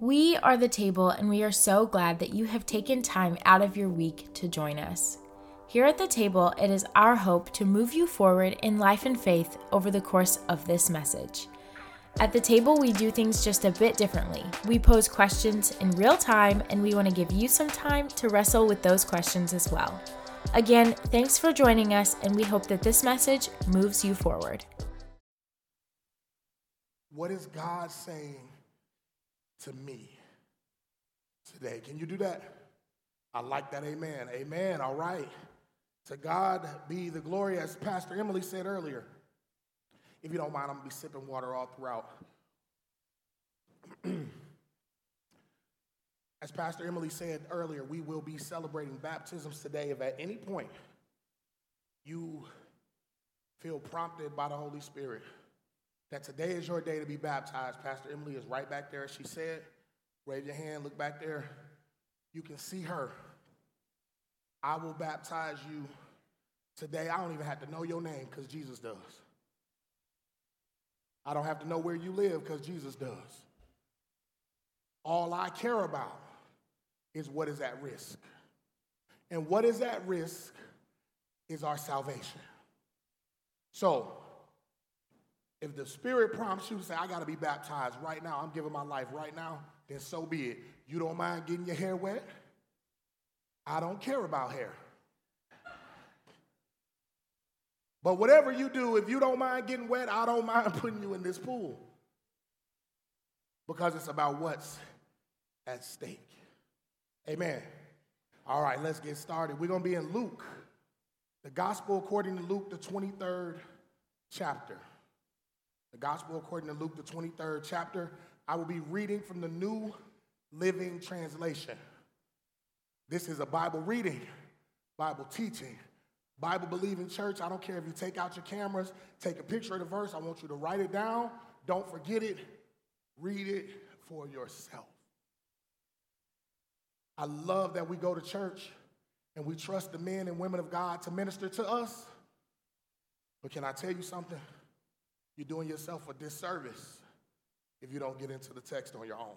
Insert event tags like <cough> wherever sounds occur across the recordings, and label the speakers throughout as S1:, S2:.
S1: We are the table, and we are so glad that you have taken time out of your week to join us. Here at the table, it is our hope to move you forward in life and faith over the course of this message. At the table, we do things just a bit differently. We pose questions in real time, and we want to give you some time to wrestle with those questions as well. Again, thanks for joining us, and we hope that this message moves you forward.
S2: What is God saying to me today? Can you do that? I like that. Amen. Amen. All right. To God be the glory, as Pastor Emily said earlier. If you don't mind, I'm going to be sipping water all throughout. <clears throat> As Pastor Emily said earlier, we will be celebrating baptisms today. If at any point you feel prompted by the Holy Spirit that today is your day to be baptized, Pastor Emily is right back there. She said, Raise your hand, look back there. You can see her. I will baptize you today. I don't even have to know your name because Jesus does. I don't have to know where you live because Jesus does. All I care about is what is at risk. And what is at risk is our salvation. So, if the Spirit prompts you to say, I got to be baptized right now, I'm giving my life right now, then so be it. You don't mind getting your hair wet? I don't care about hair. But whatever you do, if you don't mind getting wet, I don't mind <laughs> putting you in this pool. Because it's about what's at stake. Amen. All right, let's get started. We're going to be in Luke, the gospel according to Luke, the 23rd chapter. The gospel according to Luke, the 23rd chapter. I will be reading from the New Living Translation. This is a Bible reading, Bible teaching, Bible believing church. I don't care if you take out your cameras, take a picture of the verse. I want you to write it down. Don't forget it. Read it for yourself. I love that we go to church and we trust the men and women of God to minister to us. But can I tell you something? You're doing yourself a disservice if you don't get into the text on your own.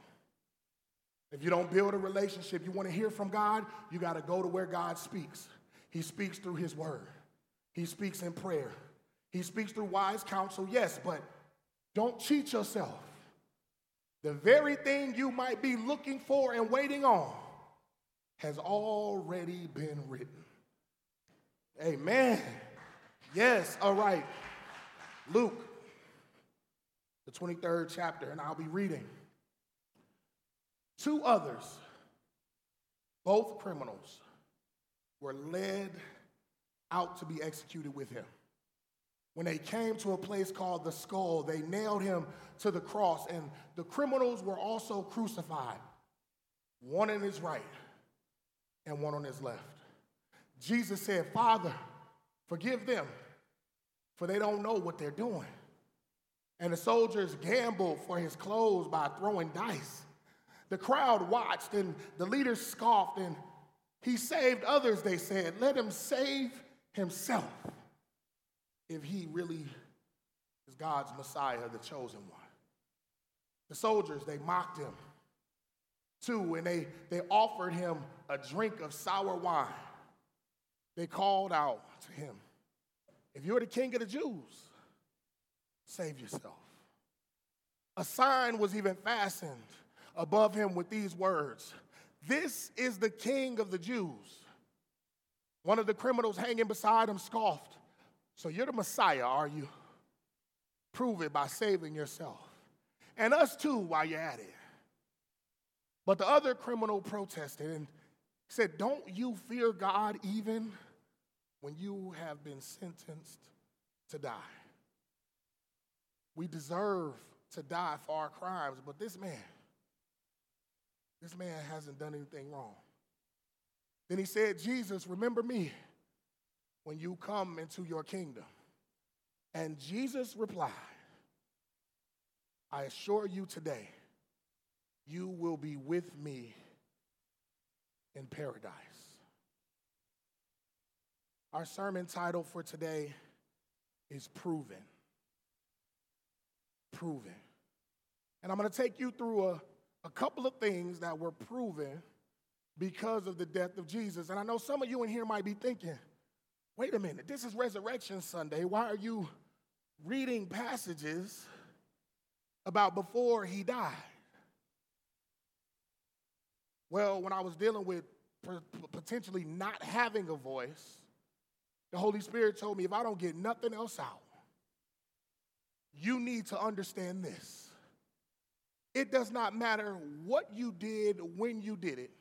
S2: If you don't build a relationship, you want to hear from God, you got to go to where God speaks. He speaks through His word, He speaks in prayer, He speaks through wise counsel, yes, but don't cheat yourself. The very thing you might be looking for and waiting on has already been written. Amen. Yes, all right. Luke, 23rd chapter, and I'll be reading. Two others, both criminals, were led out to be executed with him. When they came to a place called the skull, they nailed him to the cross, and the criminals were also crucified, one on his right and one on his left. Jesus said, Father, forgive them, for they don't know what they're doing. And the soldiers gambled for his clothes by throwing dice. The crowd watched, and the leaders scoffed, and he saved others, they said. Let him save himself if he really is God's Messiah, the chosen one. The soldiers, they mocked him too, and they, they offered him a drink of sour wine. They called out to him, If you're the king of the Jews, save yourself. A sign was even fastened above him with these words This is the king of the Jews. One of the criminals hanging beside him scoffed, So you're the Messiah, are you? Prove it by saving yourself. And us too, while you're at it. But the other criminal protested and said, Don't you fear God even when you have been sentenced to die? We deserve to die for our crimes, but this man, this man hasn't done anything wrong. Then he said, Jesus, remember me when you come into your kingdom. And Jesus replied, I assure you today, you will be with me in paradise. Our sermon title for today is Proven. Proven. And I'm going to take you through a, a couple of things that were proven because of the death of Jesus. And I know some of you in here might be thinking, wait a minute, this is Resurrection Sunday. Why are you reading passages about before he died? Well, when I was dealing with potentially not having a voice, the Holy Spirit told me if I don't get nothing else out, you need to understand this. It does not matter what you did when you did it.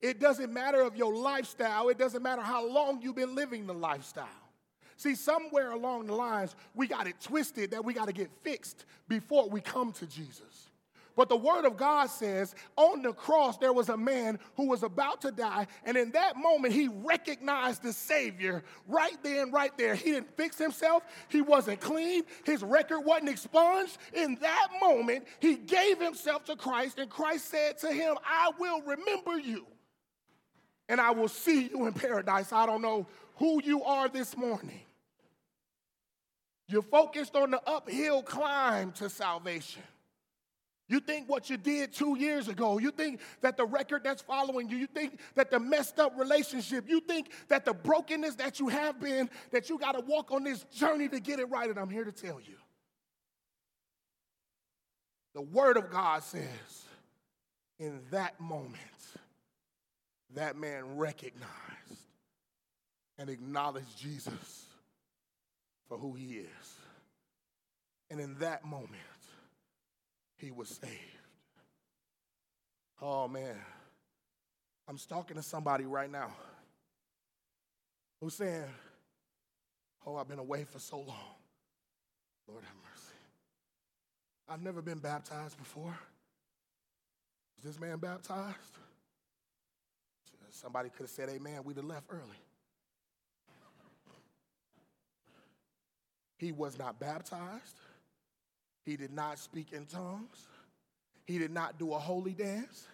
S2: It doesn't matter of your lifestyle. It doesn't matter how long you've been living the lifestyle. See, somewhere along the lines, we got it twisted that we got to get fixed before we come to Jesus. But the word of God says on the cross there was a man who was about to die, and in that moment he recognized the Savior right then, right there. He didn't fix himself, he wasn't clean, his record wasn't expunged. In that moment, he gave himself to Christ, and Christ said to him, I will remember you, and I will see you in paradise. I don't know who you are this morning. You're focused on the uphill climb to salvation. You think what you did two years ago. You think that the record that's following you. You think that the messed up relationship. You think that the brokenness that you have been, that you got to walk on this journey to get it right. And I'm here to tell you the Word of God says, in that moment, that man recognized and acknowledged Jesus for who he is. And in that moment, he was saved. Oh man, I'm talking to somebody right now who's saying, Oh, I've been away for so long. Lord have mercy. I've never been baptized before. Is this man baptized? Somebody could have said, Amen, we'd have left early. He was not baptized. He did not speak in tongues. He did not do a holy dance.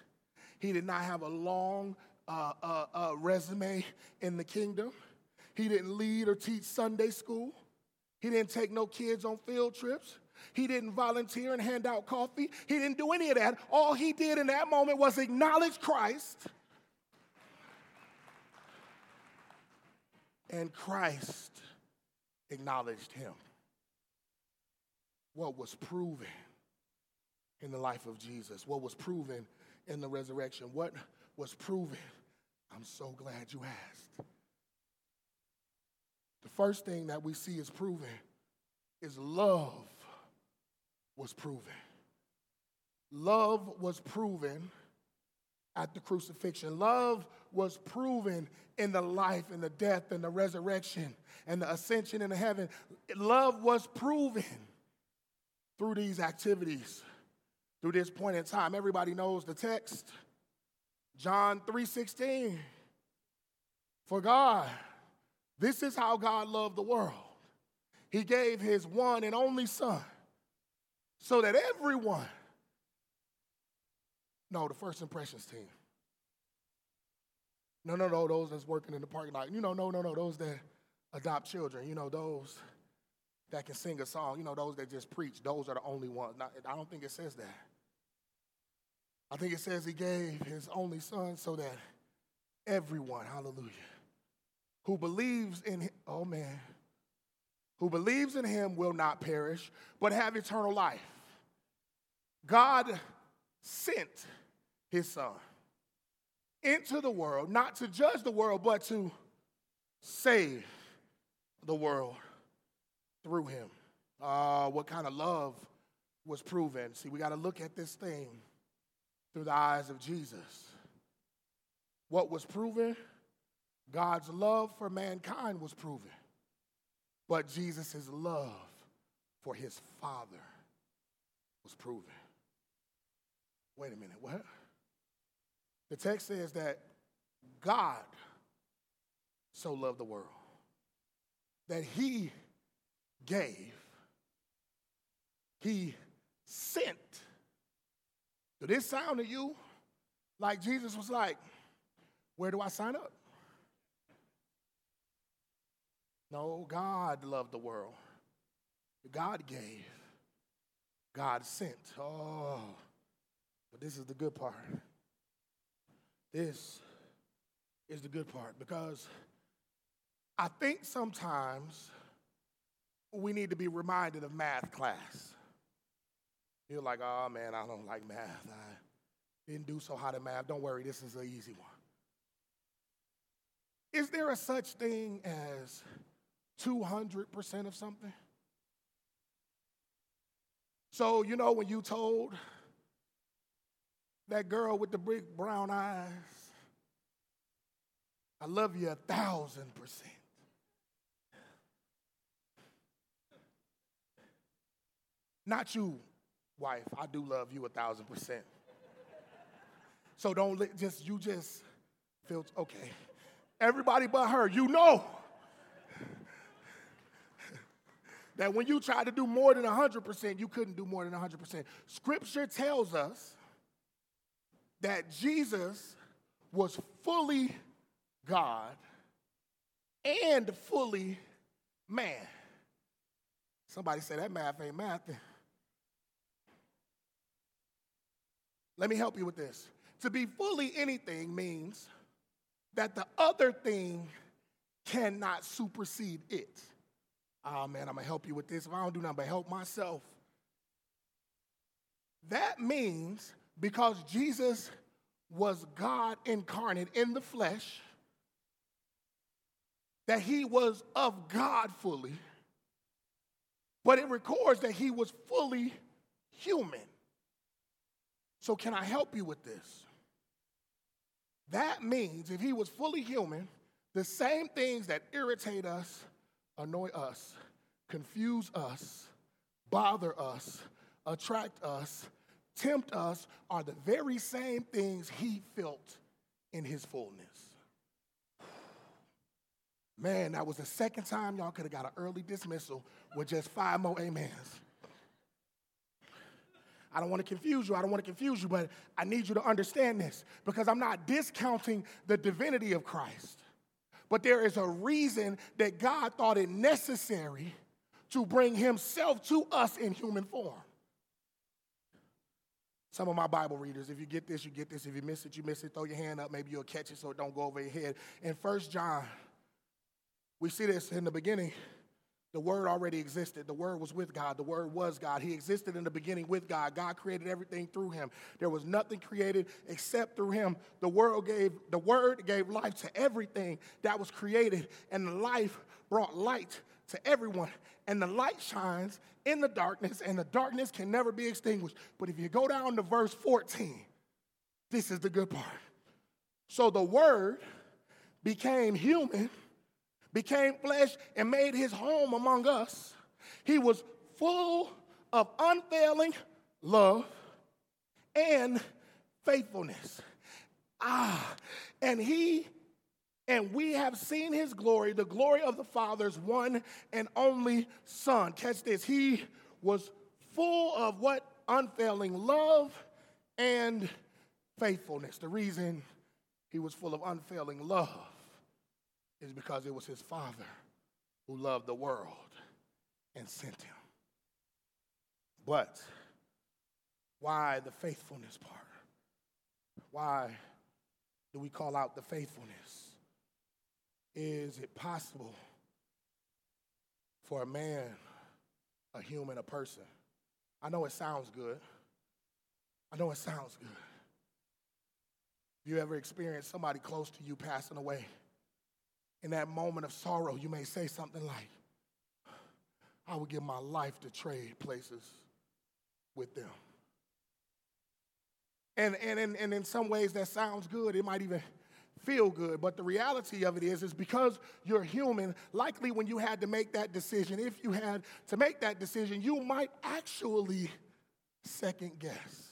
S2: He did not have a long uh, uh, uh, resume in the kingdom. He didn't lead or teach Sunday school. He didn't take no kids on field trips. He didn't volunteer and hand out coffee. He didn't do any of that. All he did in that moment was acknowledge Christ. And Christ acknowledged him what was proven in the life of Jesus, what was proven in the resurrection, what was proven. I'm so glad you asked. The first thing that we see is proven is love was proven. Love was proven at the crucifixion. Love was proven in the life and the death and the resurrection and the ascension into heaven. Love was proven through these activities, through this point in time. Everybody knows the text. John 3:16. For God, this is how God loved the world. He gave his one and only son so that everyone no, the first impressions team. No, no, no, those that's working in the parking lot. You know, no, no, no, those that adopt children. You know, those that can sing a song, you know, those that just preach, those are the only ones. Not, I don't think it says that. I think it says he gave his only son so that everyone, hallelujah, who believes in him, oh man, who believes in him will not perish, but have eternal life. God sent his son into the world, not to judge the world, but to save the world through him. Uh, what kind of love was proven? See, we got to look at this thing through the eyes of Jesus. What was proven? God's love for mankind was proven, but Jesus' love for his Father was proven. Wait a minute, what? The text says that God so loved the world that he gave, he sent. Did this sound to you like Jesus was like, Where do I sign up? No, God loved the world. God gave. God sent. Oh, But this is the good part. This is the good part because I think sometimes we need to be reminded of math class. You're like, oh man, I don't like math. I didn't do so hot at math. Don't worry, this is an easy one. Is there a such thing as 200% of something? So, you know, when you told that girl with the big brown eyes, I love you a thousand percent. Not you, wife. I do love you a thousand percent. So don't let, just, you just feel, okay. Everybody but her, you know that when you tried to do more than 100%, you couldn't do more than 100%. Scripture tells us that Jesus was fully God and fully man. Somebody say that math ain't math. Let me help you with this. To be fully anything means that the other thing cannot supersede it. Oh man, I'm gonna help you with this. If I don't do nothing but help myself. That means because Jesus was God incarnate in the flesh, that he was of God fully, but it records that he was fully human. So, can I help you with this? That means if he was fully human, the same things that irritate us, annoy us, confuse us, bother us, attract us, tempt us are the very same things he felt in his fullness. Man, that was the second time y'all could have got an early dismissal with just five more amens. I don't want to confuse you. I don't want to confuse you, but I need you to understand this because I'm not discounting the divinity of Christ. But there is a reason that God thought it necessary to bring himself to us in human form. Some of my Bible readers, if you get this, you get this. If you miss it, you miss it. Throw your hand up. Maybe you'll catch it so it don't go over your head. In First John, we see this in the beginning. The Word already existed. The Word was with God. The Word was God. He existed in the beginning with God. God created everything through Him. There was nothing created except through Him. The world gave the Word gave life to everything that was created, and the life brought light to everyone. And the light shines in the darkness, and the darkness can never be extinguished. But if you go down to verse 14, this is the good part. So the Word became human became flesh and made his home among us. He was full of unfailing love and faithfulness. Ah, and he and we have seen his glory, the glory of the Father's one and only Son. Catch this. He was full of what? Unfailing love and faithfulness. The reason he was full of unfailing love is because it was his Father who loved the world and sent him. But why the faithfulness part? Why do we call out the faithfulness? Is it possible for a man, a human, a person? I know it sounds good. I know it sounds good. Have you ever experienced somebody close to you passing away? In that moment of sorrow, you may say something like, I would give my life to trade places with them. And, and, and, and in some ways, that sounds good. It might even feel good. But the reality of it is, is because you're human, likely when you had to make that decision, if you had to make that decision, you might actually second guess.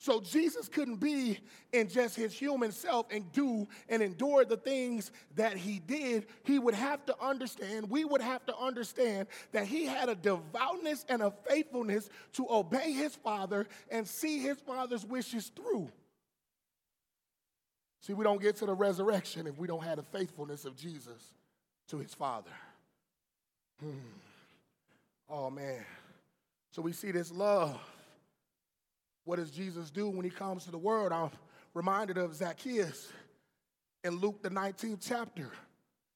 S2: So Jesus couldn't be in just his human self and do and endure the things that he did. He would have to understand, we would have to understand that he had a devoutness and a faithfulness to obey his father and see his father's wishes through. See, we don't get to the resurrection if we don't have the faithfulness of Jesus to his father. Hmm. Oh man. So we see this love What does Jesus do when he comes to the world? I'm reminded of Zacchaeus in Luke, the 19th chapter,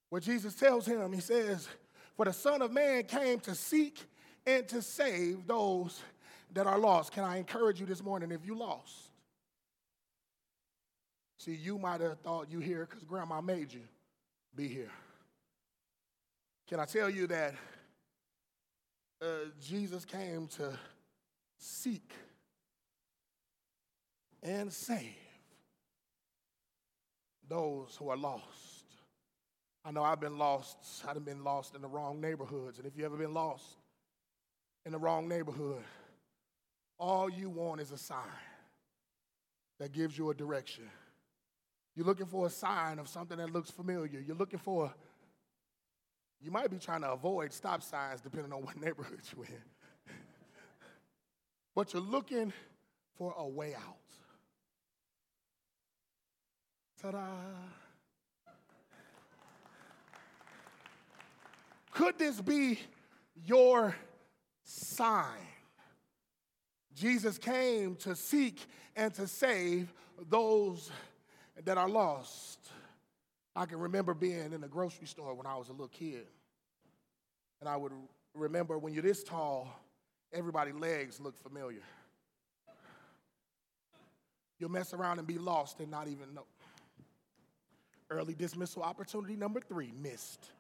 S2: where Jesus tells him, He says, For the Son of Man came to seek and to save those that are lost. Can I encourage you this morning if you lost? See, you might have thought you here because grandma made you be here. Can I tell you that uh, Jesus came to seek and save those who are lost. I know I've been lost. I've been lost in the wrong neighborhoods. And if you've ever been lost in the wrong neighborhood, all you want is a sign that gives you a direction. You're looking for a sign of something that looks familiar. You're looking for, you might be trying to avoid stop signs depending on what <laughs> neighborhood you're in. but you're looking for a way out. Ta da! Could this be your sign? Jesus came to seek and to save those that are lost. I can remember being in the grocery store when I was a little kid. And I would remember when you're this tall, everybody's legs look familiar. You'll mess around and be lost and not even know. Early dismissal opportunity number three missed.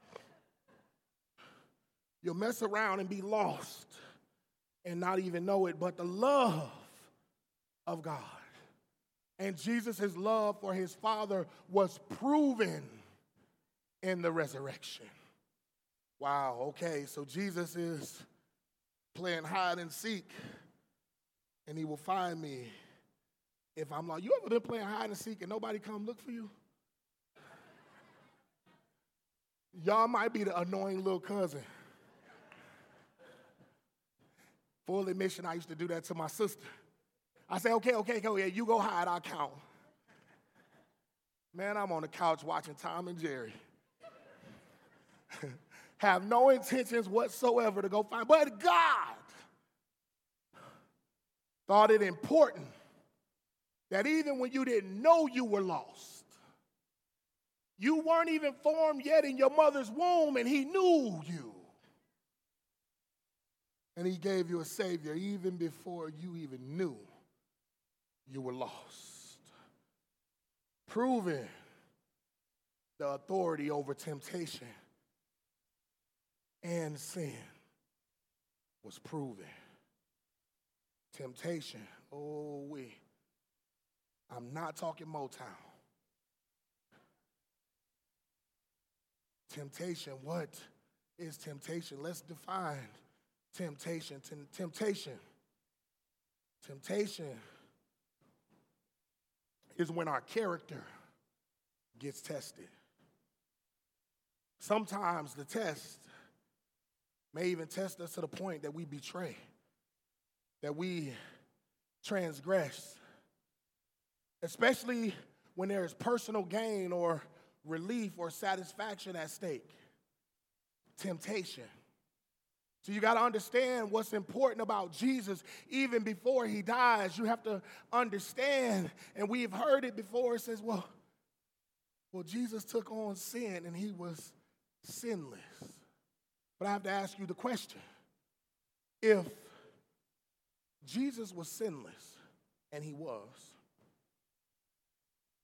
S2: You'll mess around and be lost and not even know it, but the love of God and Jesus' love for his Father was proven in the resurrection. Wow, okay, so Jesus is playing hide and seek, and he will find me if I'm like, you ever been playing hide and seek and nobody come look for you? Y'all might be the annoying little cousin. Full admission, I used to do that to my sister. I say, okay, okay, okay, you go hide, I'll count. Man, I'm on the couch watching Tom and Jerry. <laughs> Have no intentions whatsoever to go find, but God thought it important that even when you didn't know you were lost, you weren't even formed yet in your mother's womb, and He knew you. And He gave you a Savior even before you even knew you were lost. Proving the authority over temptation and sin was proven. Temptation, oh, we. I'm not talking Motown. Temptation, what is temptation? Let's define temptation. Temptation. Temptation is when our character gets tested. Sometimes the test may even test us to the point that we betray, that we transgress, especially when there is personal gain or relief or satisfaction at stake. Temptation. So you got to understand what's important about Jesus even before he dies. You have to understand, and we've heard it before. It says, well, well, Jesus took on sin and he was sinless. But I have to ask you the question if Jesus was sinless, and he was,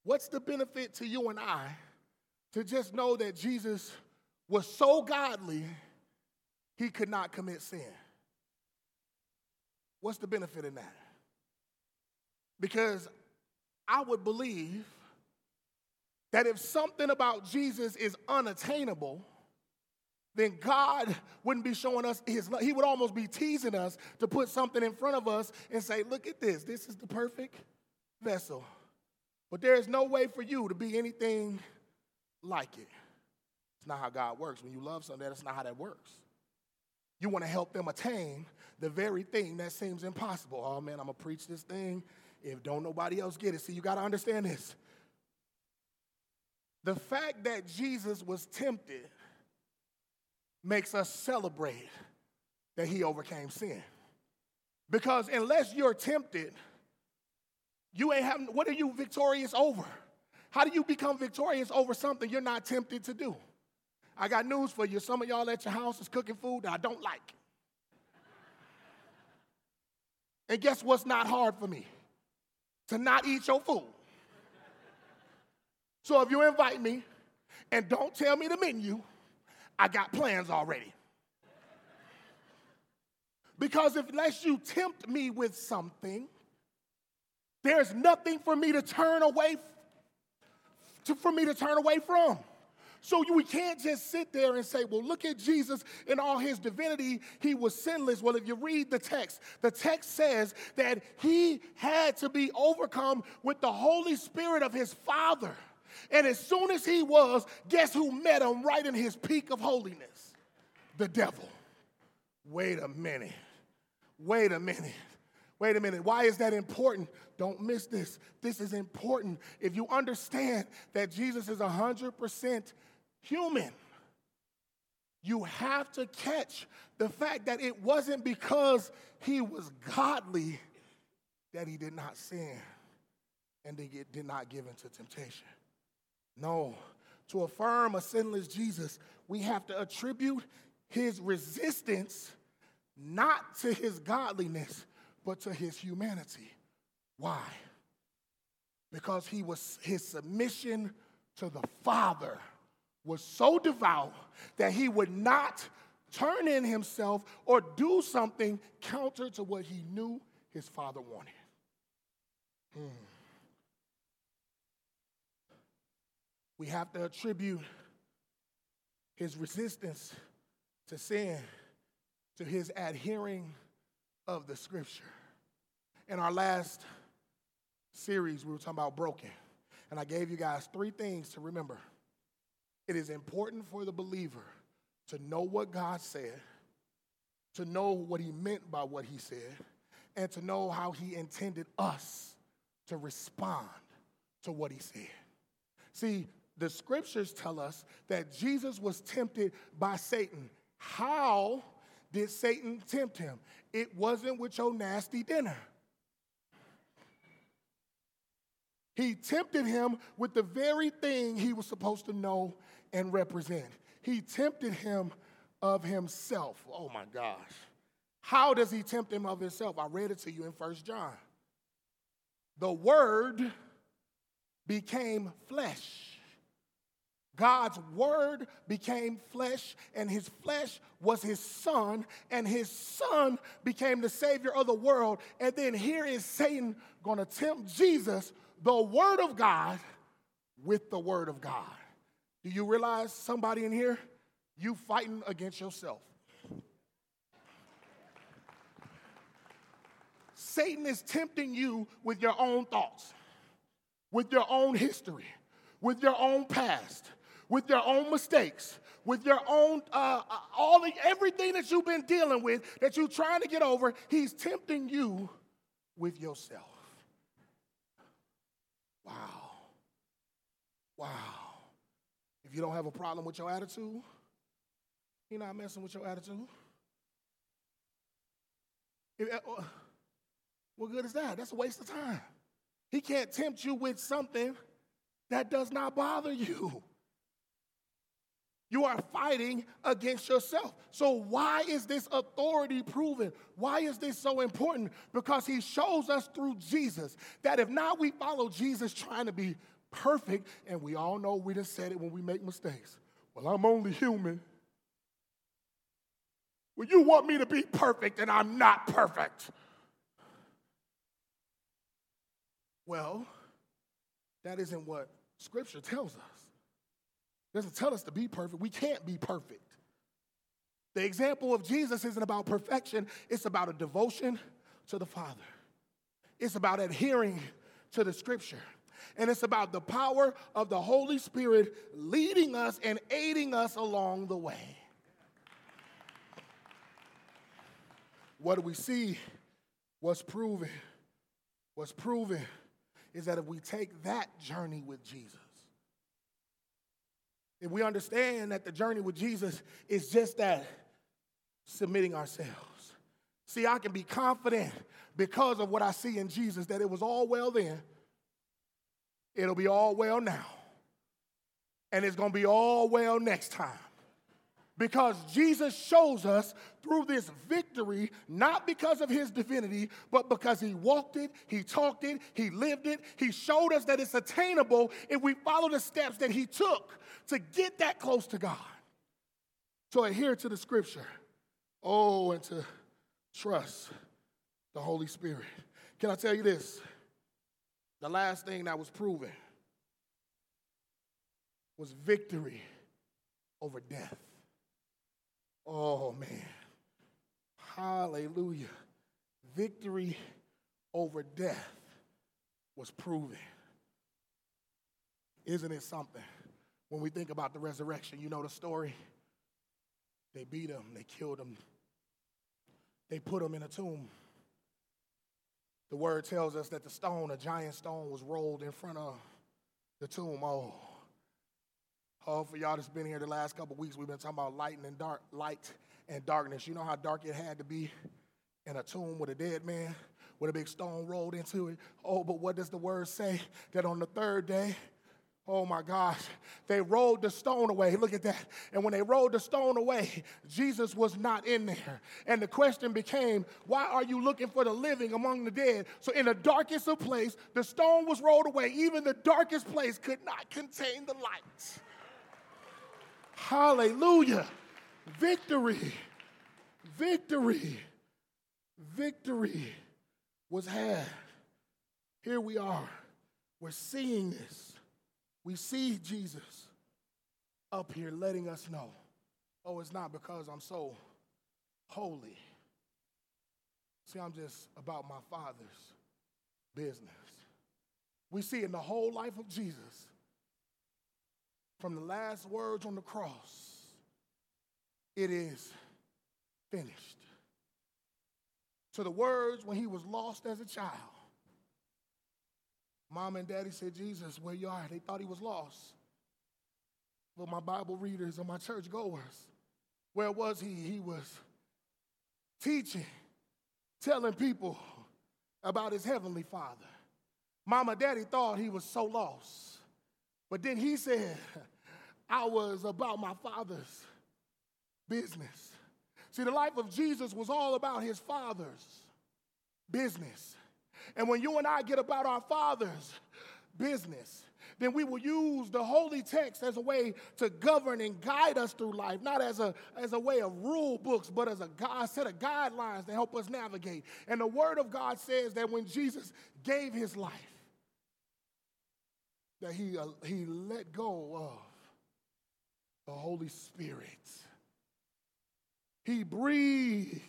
S2: what's the benefit to you and I to just know that Jesus was so godly? he could not commit sin. What's the benefit in that? Because I would believe that if something about Jesus is unattainable, then God wouldn't be showing us his love. He would almost be teasing us to put something in front of us and say, Look at this. This is the perfect vessel. But there is no way for you to be anything like it. It's not how God works. When you love something, that's not how that works. You want to help them attain the very thing that seems impossible. Oh man, I'm gonna preach this thing. If don't nobody else get it, see, you got to understand this. The fact that Jesus was tempted makes us celebrate that he overcame sin. Because unless you're tempted, You ain't having, what are you victorious over? How do you become victorious over something you're not tempted to do? I got news for you. Some of y'all at your house is cooking food that I don't like. And guess what's not hard for me? To not eat your food. So if you invite me and don't tell me the menu, I got plans already. Because if unless you tempt me with something, there's nothing for me to turn away to, for me to turn away from. So we can't just sit there and say, well, look at Jesus in all his divinity. He was sinless. Well, if you read the text, the text says that he had to be overcome with the Holy Spirit of his Father. And as soon as he was, guess who met him right in his peak of holiness? The devil. Wait a minute. Wait a minute. Wait a minute. Why is that important? Don't miss this. This is important. If you understand that Jesus is 100% human, you have to catch the fact that it wasn't because he was godly that he did not sin and did not give into temptation. No. To affirm a sinless Jesus, we have to attribute his resistance not to his godliness, but to his humanity. Why? Because he was his submission to the Father was so devout that he would not turn in himself or do something counter to what he knew his father wanted. Hmm. We have to attribute his resistance to sin to his adhering of the scripture. In our last series, we were talking about broken, and I gave you guys three things to remember. It is important for the believer to know what God said, to know what he meant by what he said, and to know how he intended us to respond to what he said. See, the scriptures tell us that Jesus was tempted by Satan. How did Satan tempt him? It wasn't with your nasty dinner. He tempted him with the very thing he was supposed to know and represent. He tempted him of himself. Oh my gosh. How does he tempt him of himself? I read it to you in First John. The word became flesh God's word became flesh, and his flesh was his son, and his son became the savior of the world. And then here is Satan going to tempt Jesus, the word of God, with the word of God. Do you realize somebody in here? You fighting against yourself. Satan is tempting you with your own thoughts, with your own history, with your own past with your own mistakes, with your own, uh, uh, all the, everything that you've been dealing with, that you're trying to get over, he's tempting you with yourself. Wow. Wow. If you don't have a problem with your attitude, you're not messing with your attitude. If, uh, what good is that? That's a waste of time. He can't tempt you with something that does not bother you. You are fighting against yourself. So, why is this authority proven? Why is this so important? Because he shows us through Jesus that if not we follow Jesus trying to be perfect, and we all know we just said it when we make mistakes. Well, I'm only human. Well, you want me to be perfect, and I'm not perfect. Well, that isn't what Scripture tells us doesn't tell us to be perfect. We can't be perfect. The example of Jesus isn't about perfection, it's about a devotion to the Father. It's about adhering to the scripture. And it's about the power of the Holy Spirit leading us and aiding us along the way. What do we see? What's proven? What's proven is that if we take that journey with Jesus, if we understand that the journey with Jesus is just that submitting ourselves. See, I can be confident because of what I see in Jesus that it was all well then, it'll be all well now, and it's gonna be all well next time. Because Jesus shows us through this victory, not because of his divinity, but because he walked it, he talked it, he lived it. He showed us that it's attainable if we follow the steps that he took to get that close to God. So adhere to the scripture. Oh, and to trust the Holy Spirit. Can I tell you this? The last thing that was proven was victory over death. Oh, man. Hallelujah. Victory over death was proven. Isn't it something? When we think about the resurrection, you know the story? They beat him, they killed him, they put him in a tomb. The word tells us that the stone, a giant stone, was rolled in front of the tomb. Oh, oh, for y'all that's been here the last couple weeks, we've been talking about light and dark, light and darkness. You know how dark it had to be in a tomb with a dead man, with a big stone rolled into it. Oh, but what does the word say? That on the third day, Oh my gosh. They rolled the stone away. Look at that. And when they rolled the stone away, Jesus was not in there. And the question became, why are you looking for the living among the dead? So, in the darkest of place, the stone was rolled away. Even the darkest place could not contain the light. Hallelujah. Victory. Victory. Victory was had. Here we are. We're seeing this. We see Jesus up here letting us know oh, it's not because I'm so holy. See, I'm just about my Father's business. We see in the whole life of Jesus, from the last words on the cross, it is finished. To the words when he was lost as a child, Mom and daddy said, Jesus, where you are? They thought he was lost. But my Bible readers and my church goers, where was he? He was teaching, telling people about his heavenly father. Mama, daddy thought he was so lost. But then he said, <laughs> I was about my father's business. See, the life of Jesus was all about his father's business. And when you and I get about our Father's business, then we will use the holy text as a way to govern and guide us through life, not as a, as a way of rule books, but as a, a set of guidelines to help us navigate. And the Word of God says that when Jesus gave his life, that he, uh, he let go of the Holy Spirit. He breathed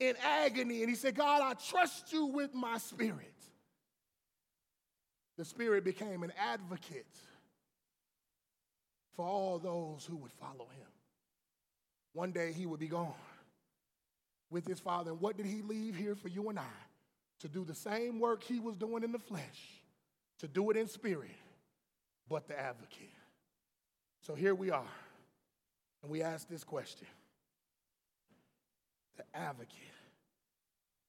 S2: in agony. And he said, God, I trust you with my spirit. The spirit became an advocate for all those who would follow him. One day he would be gone with his father. And what did he leave here for you and I? To do the same work he was doing in the flesh, to do it in spirit, but the advocate. So here we are, and we ask this question the advocate.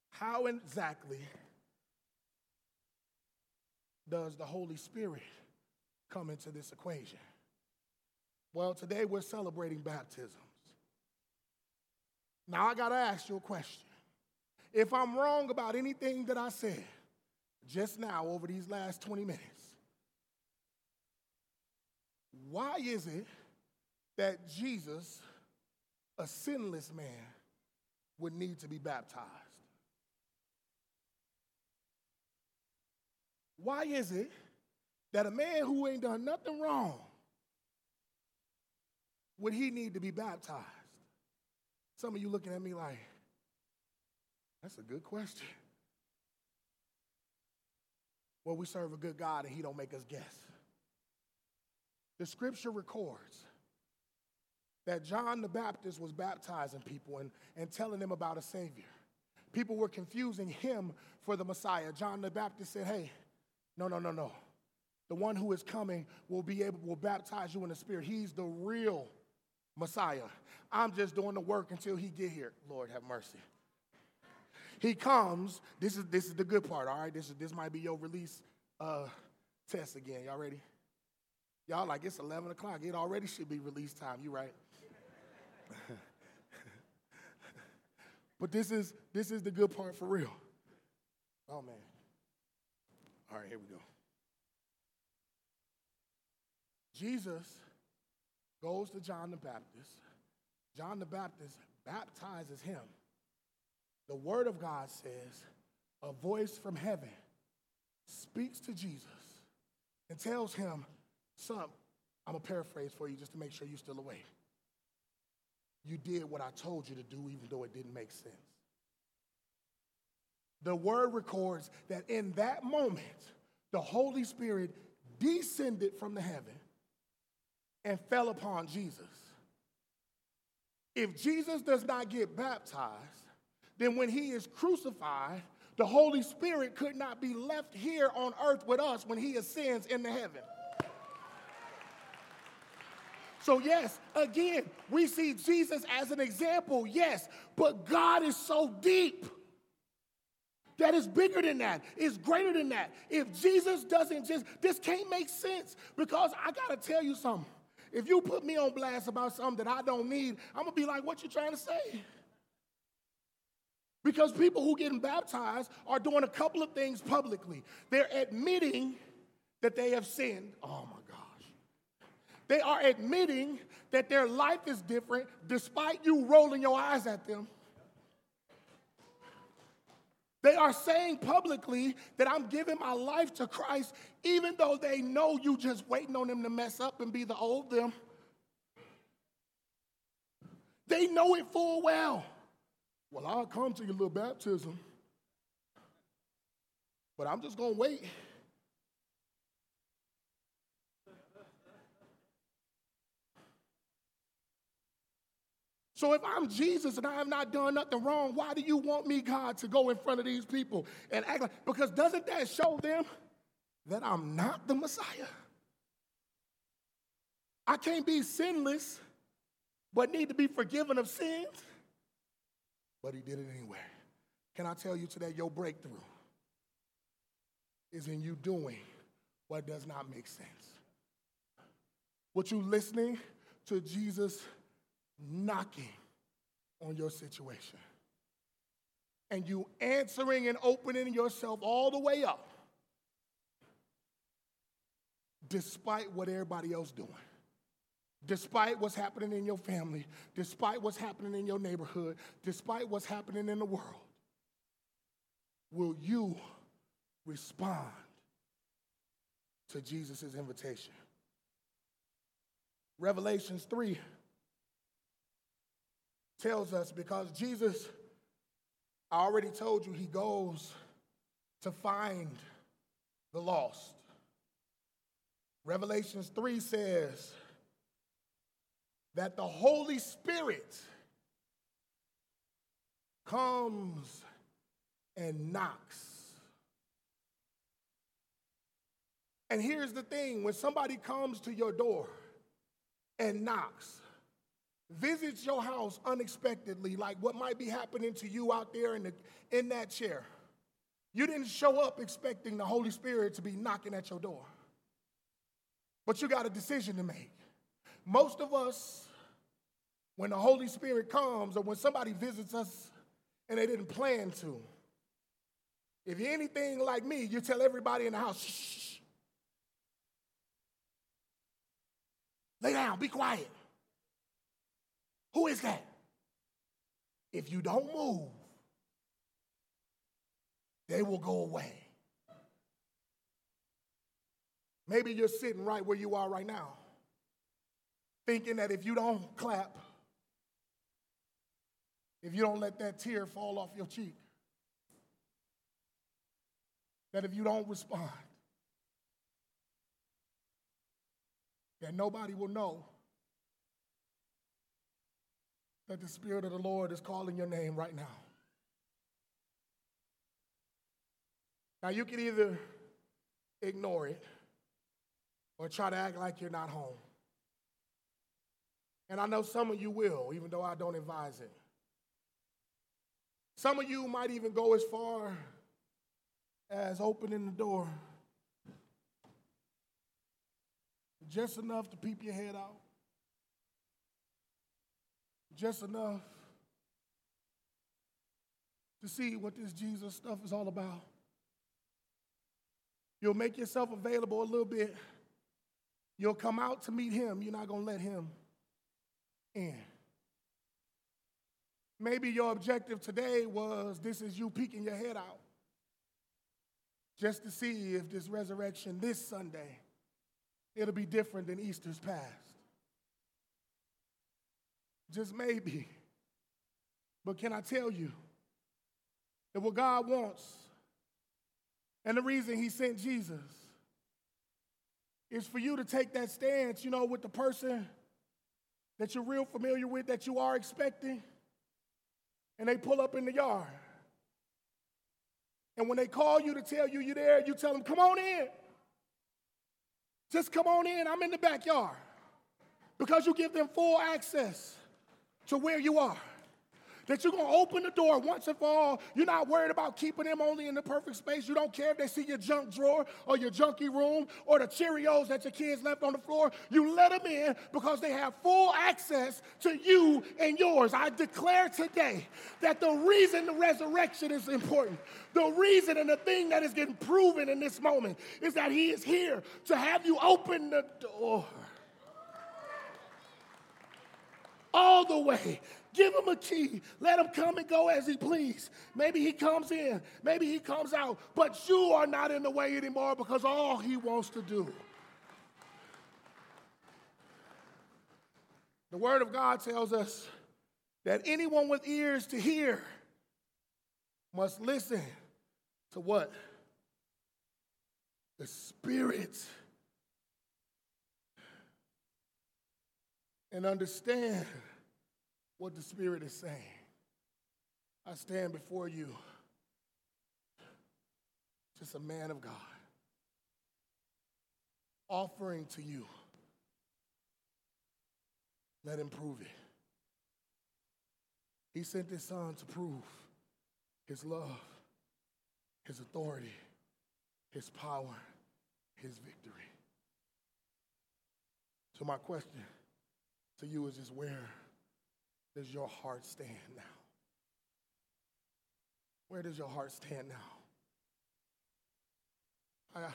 S2: How exactly does the Holy Spirit come into this equation? Well, today we're celebrating baptisms. Now I got to ask you a question. If I'm wrong about anything that I said just now over these last 20 minutes, why is it that Jesus, a sinless man, would need to be baptized? Why is it that a man who ain't done nothing wrong would he need to be baptized? Some of you looking at me like, that's a good question. Well, we serve a good God and he don't make us guess. The scripture records that John the Baptist was baptizing people and, and telling them about a Savior. People were confusing him for the Messiah. John the Baptist said, Hey, no, no, no, no. The one who is coming will be able, will baptize you in the Spirit. He's the real Messiah. I'm just doing the work until he get here. Lord have mercy. He comes. This is this is the good part. All right, this is this might be your release uh, test again. Y'all ready? Y'all like it's 11 o'clock. It already should be release time. You right? <laughs> but this is this is the good part for real. Oh man. All right, here we go. Jesus goes to John the Baptist. John the Baptist baptizes him. The Word of God says, a voice from heaven speaks to Jesus and tells him, Son, I'm going to paraphrase for you just to make sure you're still awake. You did what I told you to do, even though it didn't make sense. The word records that in that moment, the Holy Spirit descended from the heaven and fell upon Jesus. If Jesus does not get baptized, then when he is crucified, the Holy Spirit could not be left here on earth with us when he ascends into heaven. So, yes, again, we see Jesus as an example, yes, but God is so deep that is bigger than that, is greater than that. If Jesus doesn't just, this can't make sense because I gotta tell you something. If you put me on blast about something that I don't need, I'm gonna be like, what you trying to say? Because people who getting baptized are doing a couple of things publicly. They're admitting that they have sinned. Oh my. They are admitting that their life is different despite you rolling your eyes at them. They are saying publicly that I'm giving my life to Christ, even though they know you just waiting on them to mess up and be the old them. They know it full well. Well, I'll come to your little baptism, but I'm just going to wait. So if I'm Jesus and I have not done nothing wrong, why do you want me, God, to go in front of these people and act like, because doesn't that show them that I'm not the Messiah? I can't be sinless, but need to be forgiven of sins. But he did it anyway. Can I tell you today, your breakthrough is in you doing what does not make sense. What you listening to Jesus knocking on your situation. And you answering and opening yourself all the way up despite what everybody else doing. Despite what's happening in your family, despite what's happening in your neighborhood, despite what's happening in the world, will you respond to Jesus' invitation? Revelations 3 tells us because Jesus, I already told you, he goes to find the lost. Revelations 3 says that the Holy Spirit comes and knocks. And here's the thing when somebody comes to your door and knocks, visits your house unexpectedly, like what might be happening to you out there in, the, in that chair. You didn't show up expecting the Holy Spirit to be knocking at your door. But you got a decision to make. Most of us, when the Holy Spirit comes or when somebody visits us and they didn't plan to, if you're anything like me, you tell everybody in the house, shh, lay down, be quiet. Who is that? If you don't move, they will go away. Maybe you're sitting right where you are right now, thinking that if you don't clap, if you don't let that tear fall off your cheek, that if you don't respond, that nobody will know that the Spirit of the Lord is calling your name right now. Now, you can either ignore it or try to act like you're not home. And I know some of you will, even though I don't advise it. Some of you might even go as far as opening the door just enough to peep your head out, just enough to see what this Jesus stuff is all about. You'll make yourself available a little bit. You'll come out to meet him. You're not going to let him in. Maybe your objective today was this is you peeking your head out just to see if this resurrection this Sunday it'll be different than Easter's past. Just maybe. But can I tell you that what God wants and the reason he sent Jesus is for you to take that stance, you know, with the person that you're real familiar with, that you are expecting, and they pull up in the yard. And when they call you to tell you you're there, you tell them, come on in. Just come on in. I'm in the backyard. Because you give them full access to where you are that you're going to open the door once and for all. You're not worried about keeping them only in the perfect space. You don't care if they see your junk drawer or your junky room or the Cheerios that your kids left on the floor. You let them in because they have full access to you and yours. I declare today that the reason the resurrection is important, the reason and the thing that is getting proven in this moment is that He is here to have you open the door all the way Give him a key. Let him come and go as he please. Maybe he comes in, maybe he comes out, but you are not in the way anymore because all he wants to do. The Word of God tells us that anyone with ears to hear must listen to what? The Spirit. And understand what the Spirit is saying. I stand before you, just a man of God, offering to you. Let him prove it. He sent his son to prove his love, his authority, his power, his victory. So, my question to you is just where does your heart stand now? Where does your heart stand now? I,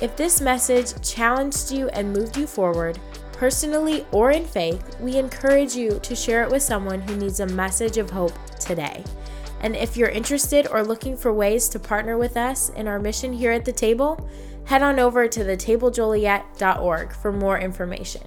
S1: if this message challenged you and moved you forward, personally or in faith, we encourage you to share it with someone who needs a message of hope today. And if you're interested or looking for ways to partner with us in our mission here at the table, head on over to thetablejoliet.org for more information.